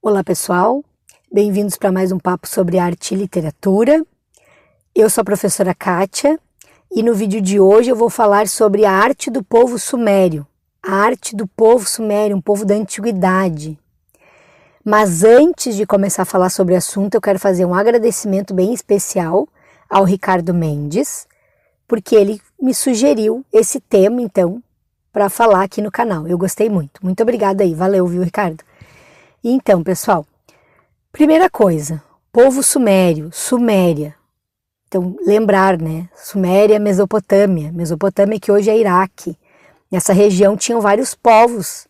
Olá pessoal, bem-vindos para mais um papo sobre arte e literatura. Eu sou a professora Kátia e no vídeo de hoje eu vou falar sobre a arte do povo sumério, a arte do povo sumério, um povo da antiguidade. Mas antes de começar a falar sobre o assunto, eu quero fazer um agradecimento bem especial ao Ricardo Mendes, porque ele me sugeriu esse tema, então, para falar aqui no canal. Eu gostei muito. Muito obrigada aí. Valeu, viu, Ricardo? Então, pessoal, primeira coisa, povo sumério, Suméria. Então, lembrar, né? Suméria, Mesopotâmia. Mesopotâmia que hoje é Iraque. Nessa região tinham vários povos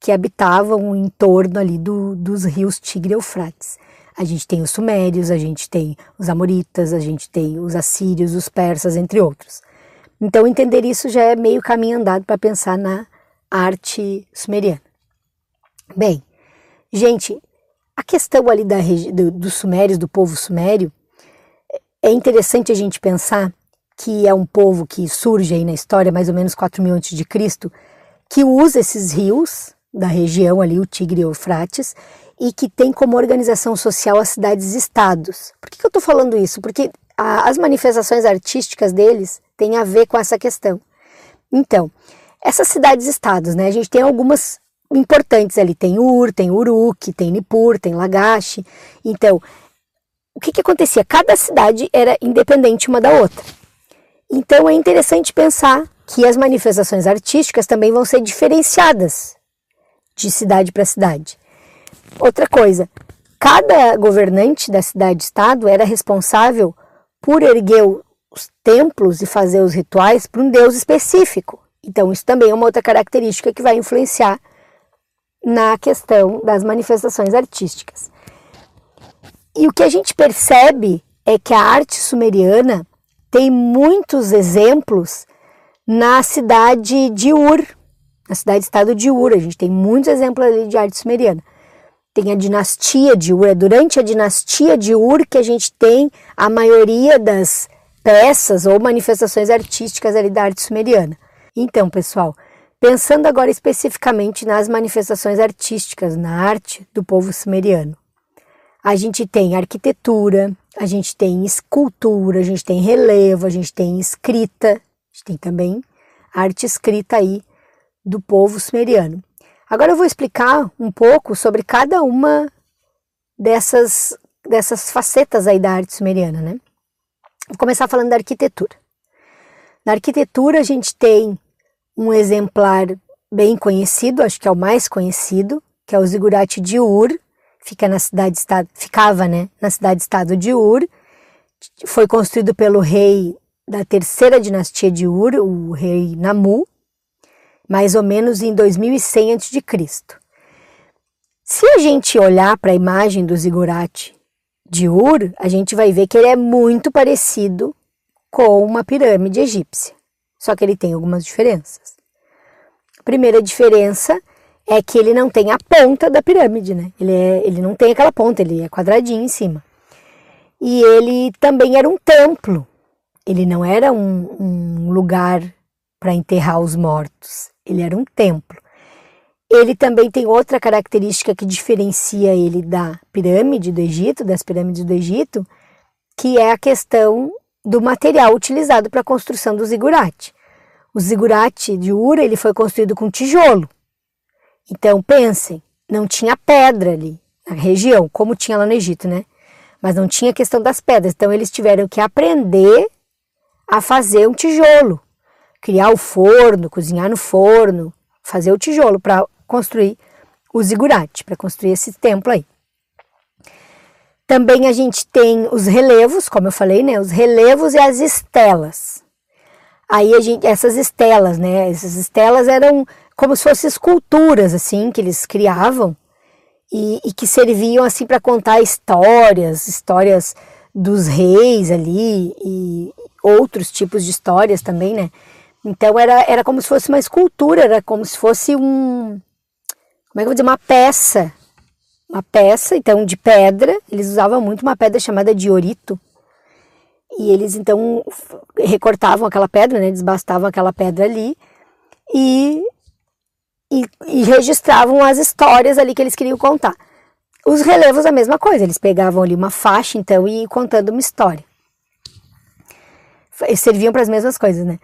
que habitavam em torno ali do, dos rios Tigre e Eufrates. A gente tem os sumérios, a gente tem os amoritas, a gente tem os assírios, os persas, entre outros. Então, entender isso já é meio caminho andado para pensar na arte sumeriana. Bem, gente, a questão ali da, do, dos sumérios, do povo sumério, é interessante a gente pensar que é um povo que surge aí na história, mais ou menos 4 mil antes de Cristo, que usa esses rios da região ali, o Tigre e o Eufrates, e que tem como organização social as cidades-estados. Por que, que eu estou falando isso? Porque a, as manifestações artísticas deles têm a ver com essa questão. Então, essas cidades-estados, né? A gente tem algumas importantes ali. Tem Ur, tem Uruk, tem Nippur, tem Lagash. Então, o que, que acontecia? Cada cidade era independente uma da outra. Então, é interessante pensar que as manifestações artísticas também vão ser diferenciadas de cidade para cidade. Outra coisa, cada governante da cidade-estado era responsável por erguer os templos e fazer os rituais para um deus específico. Então, isso também é uma outra característica que vai influenciar na questão das manifestações artísticas. E o que a gente percebe é que a arte sumeriana tem muitos exemplos na cidade de Ur, na cidade-estado de Ur. A gente tem muitos exemplos ali de arte sumeriana. Tem a dinastia de Ur, é durante a dinastia de Ur que a gente tem a maioria das peças ou manifestações artísticas ali da arte sumeriana. Então, pessoal, pensando agora especificamente nas manifestações artísticas, na arte do povo sumeriano. A gente tem arquitetura, a gente tem escultura, a gente tem relevo, a gente tem escrita, a gente tem também arte escrita aí do povo sumeriano. Agora eu vou explicar um pouco sobre cada uma dessas, dessas facetas aí da arte sumeriana, né? Vou começar falando da arquitetura. Na arquitetura a gente tem um exemplar bem conhecido, acho que é o mais conhecido, que é o Zigurate de Ur, fica na cidade estado, ficava, né, na cidade estado de Ur. Foi construído pelo rei da terceira dinastia de Ur, o rei Namu, mais ou menos em 2100 a.C. Se a gente olhar para a imagem do zigurate de Ur, a gente vai ver que ele é muito parecido com uma pirâmide egípcia, só que ele tem algumas diferenças. A primeira diferença é que ele não tem a ponta da pirâmide, né? Ele, é, ele não tem aquela ponta, ele é quadradinho em cima. E ele também era um templo, ele não era um, um lugar para enterrar os mortos ele era um templo. Ele também tem outra característica que diferencia ele da pirâmide do Egito, das pirâmides do Egito, que é a questão do material utilizado para a construção do zigurate. O zigurate de Ura ele foi construído com tijolo. Então pensem, não tinha pedra ali na região, como tinha lá no Egito, né? Mas não tinha questão das pedras. Então eles tiveram que aprender a fazer um tijolo criar o forno, cozinhar no forno, fazer o tijolo para construir o zigurate, para construir esse templo aí. Também a gente tem os relevos, como eu falei, né? Os relevos e as estelas. Aí a gente, essas estelas, né? Essas estelas eram como se fossem esculturas, assim, que eles criavam e, e que serviam, assim, para contar histórias, histórias dos reis ali e outros tipos de histórias também, né? Então era, era como se fosse uma escultura, era como se fosse um. Como é que eu vou dizer? Uma peça. Uma peça, então, de pedra. Eles usavam muito uma pedra chamada diorito. E eles então recortavam aquela pedra, né? Desbastavam aquela pedra ali e, e, e registravam as histórias ali que eles queriam contar. os relevos a mesma coisa, eles pegavam ali uma faixa então e contando uma história. Serviam para as mesmas coisas, né?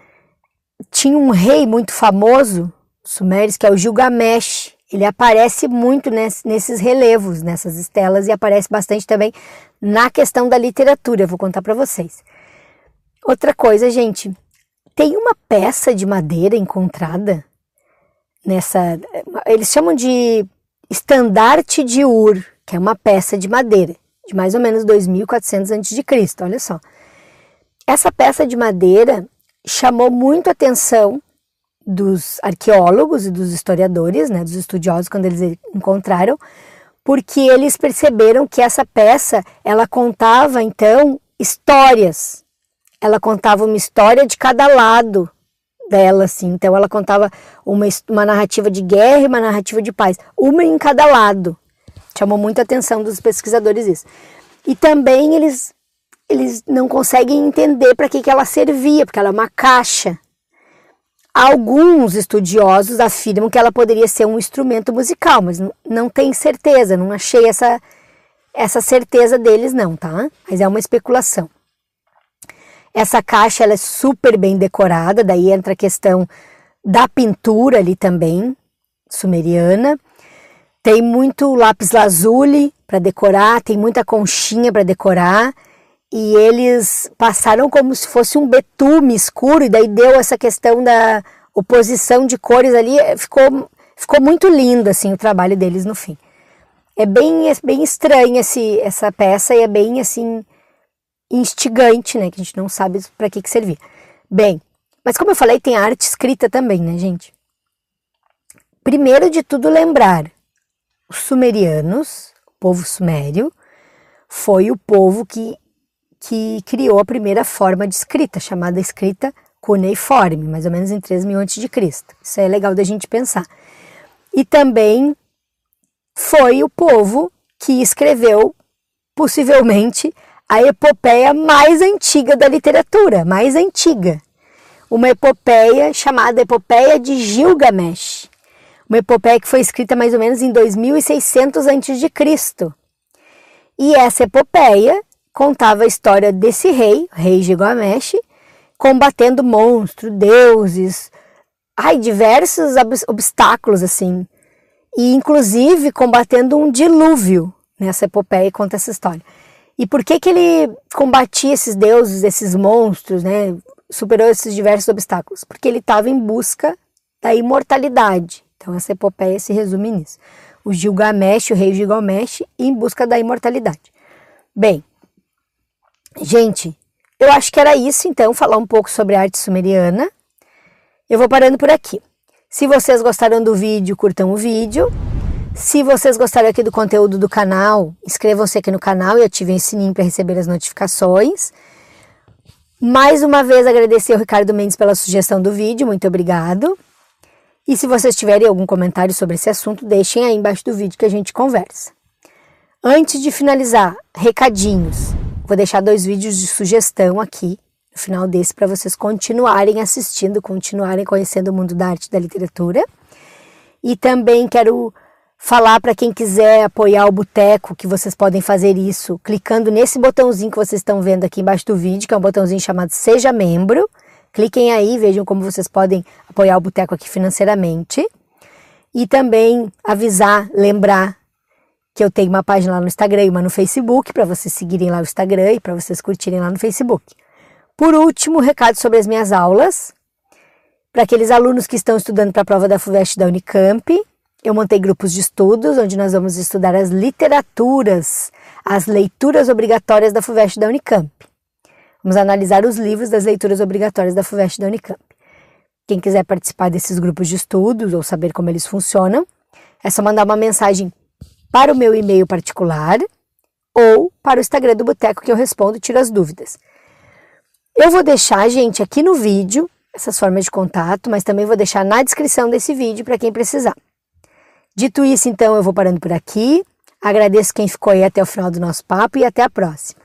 Tinha um rei muito famoso, sumérios, que é o Gilgamesh. Ele aparece muito nesses relevos, nessas estelas, e aparece bastante também na questão da literatura. Vou contar para vocês. Outra coisa, gente, tem uma peça de madeira encontrada nessa. Eles chamam de estandarte de Ur, que é uma peça de madeira, de mais ou menos 2400 a.C. Olha só. Essa peça de madeira chamou muito atenção dos arqueólogos e dos historiadores, né, dos estudiosos, quando eles encontraram, porque eles perceberam que essa peça ela contava então histórias. Ela contava uma história de cada lado dela, assim. Então ela contava uma, uma narrativa de guerra e uma narrativa de paz, uma em cada lado. Chamou muita atenção dos pesquisadores isso. E também eles eles não conseguem entender para que, que ela servia, porque ela é uma caixa. Alguns estudiosos afirmam que ela poderia ser um instrumento musical, mas não tem certeza, não achei essa, essa certeza deles não, tá? Mas é uma especulação. Essa caixa ela é super bem decorada, daí entra a questão da pintura ali também, sumeriana. Tem muito lápis lazuli para decorar, tem muita conchinha para decorar e eles passaram como se fosse um betume escuro, e daí deu essa questão da oposição de cores ali, ficou, ficou muito lindo assim o trabalho deles no fim. É bem, é bem estranho esse, essa peça e é bem assim instigante, né, que a gente não sabe para que que servia. Bem, mas como eu falei, tem arte escrita também, né, gente? Primeiro de tudo lembrar, os sumerianos, o povo sumério, foi o povo que que criou a primeira forma de escrita, chamada escrita cuneiforme, mais ou menos em 3 mil a.C. Isso é legal da gente pensar. E também foi o povo que escreveu, possivelmente, a epopeia mais antiga da literatura, mais antiga. Uma epopeia chamada Epopeia de Gilgamesh. Uma epopeia que foi escrita mais ou menos em 2600 a.C. E essa epopeia contava a história desse rei, rei Gilgamesh, combatendo monstros, deuses, ai, diversos obstáculos assim. E inclusive combatendo um dilúvio nessa epopeia conta essa história. E por que que ele combatia esses deuses, esses monstros, né? Superou esses diversos obstáculos? Porque ele estava em busca da imortalidade. Então essa epopeia se resume nisso. O Gilgamesh, o rei Gilgamesh, em busca da imortalidade. Bem, Gente, eu acho que era isso então, falar um pouco sobre arte sumeriana. Eu vou parando por aqui. Se vocês gostaram do vídeo, curtam o vídeo. Se vocês gostaram aqui do conteúdo do canal, inscrevam-se aqui no canal e ativem o sininho para receber as notificações. Mais uma vez agradecer ao Ricardo Mendes pela sugestão do vídeo, muito obrigado. E se vocês tiverem algum comentário sobre esse assunto, deixem aí embaixo do vídeo que a gente conversa. Antes de finalizar, recadinhos. Vou deixar dois vídeos de sugestão aqui no final desse para vocês continuarem assistindo, continuarem conhecendo o mundo da arte e da literatura. E também quero falar para quem quiser apoiar o Boteco que vocês podem fazer isso clicando nesse botãozinho que vocês estão vendo aqui embaixo do vídeo, que é um botãozinho chamado Seja Membro. Cliquem aí, vejam como vocês podem apoiar o Boteco aqui financeiramente. E também avisar, lembrar que eu tenho uma página lá no Instagram e uma no Facebook, para vocês seguirem lá o Instagram e para vocês curtirem lá no Facebook. Por último, recado sobre as minhas aulas. Para aqueles alunos que estão estudando para a prova da FUVEST da Unicamp, eu montei grupos de estudos onde nós vamos estudar as literaturas, as leituras obrigatórias da FUVEST da Unicamp. Vamos analisar os livros das leituras obrigatórias da FUVEST da Unicamp. Quem quiser participar desses grupos de estudos ou saber como eles funcionam, é só mandar uma mensagem para o meu e-mail particular ou para o Instagram do Boteco que eu respondo e tiro as dúvidas. Eu vou deixar, gente, aqui no vídeo essas formas de contato, mas também vou deixar na descrição desse vídeo para quem precisar. Dito isso, então, eu vou parando por aqui. Agradeço quem ficou aí até o final do nosso papo e até a próxima.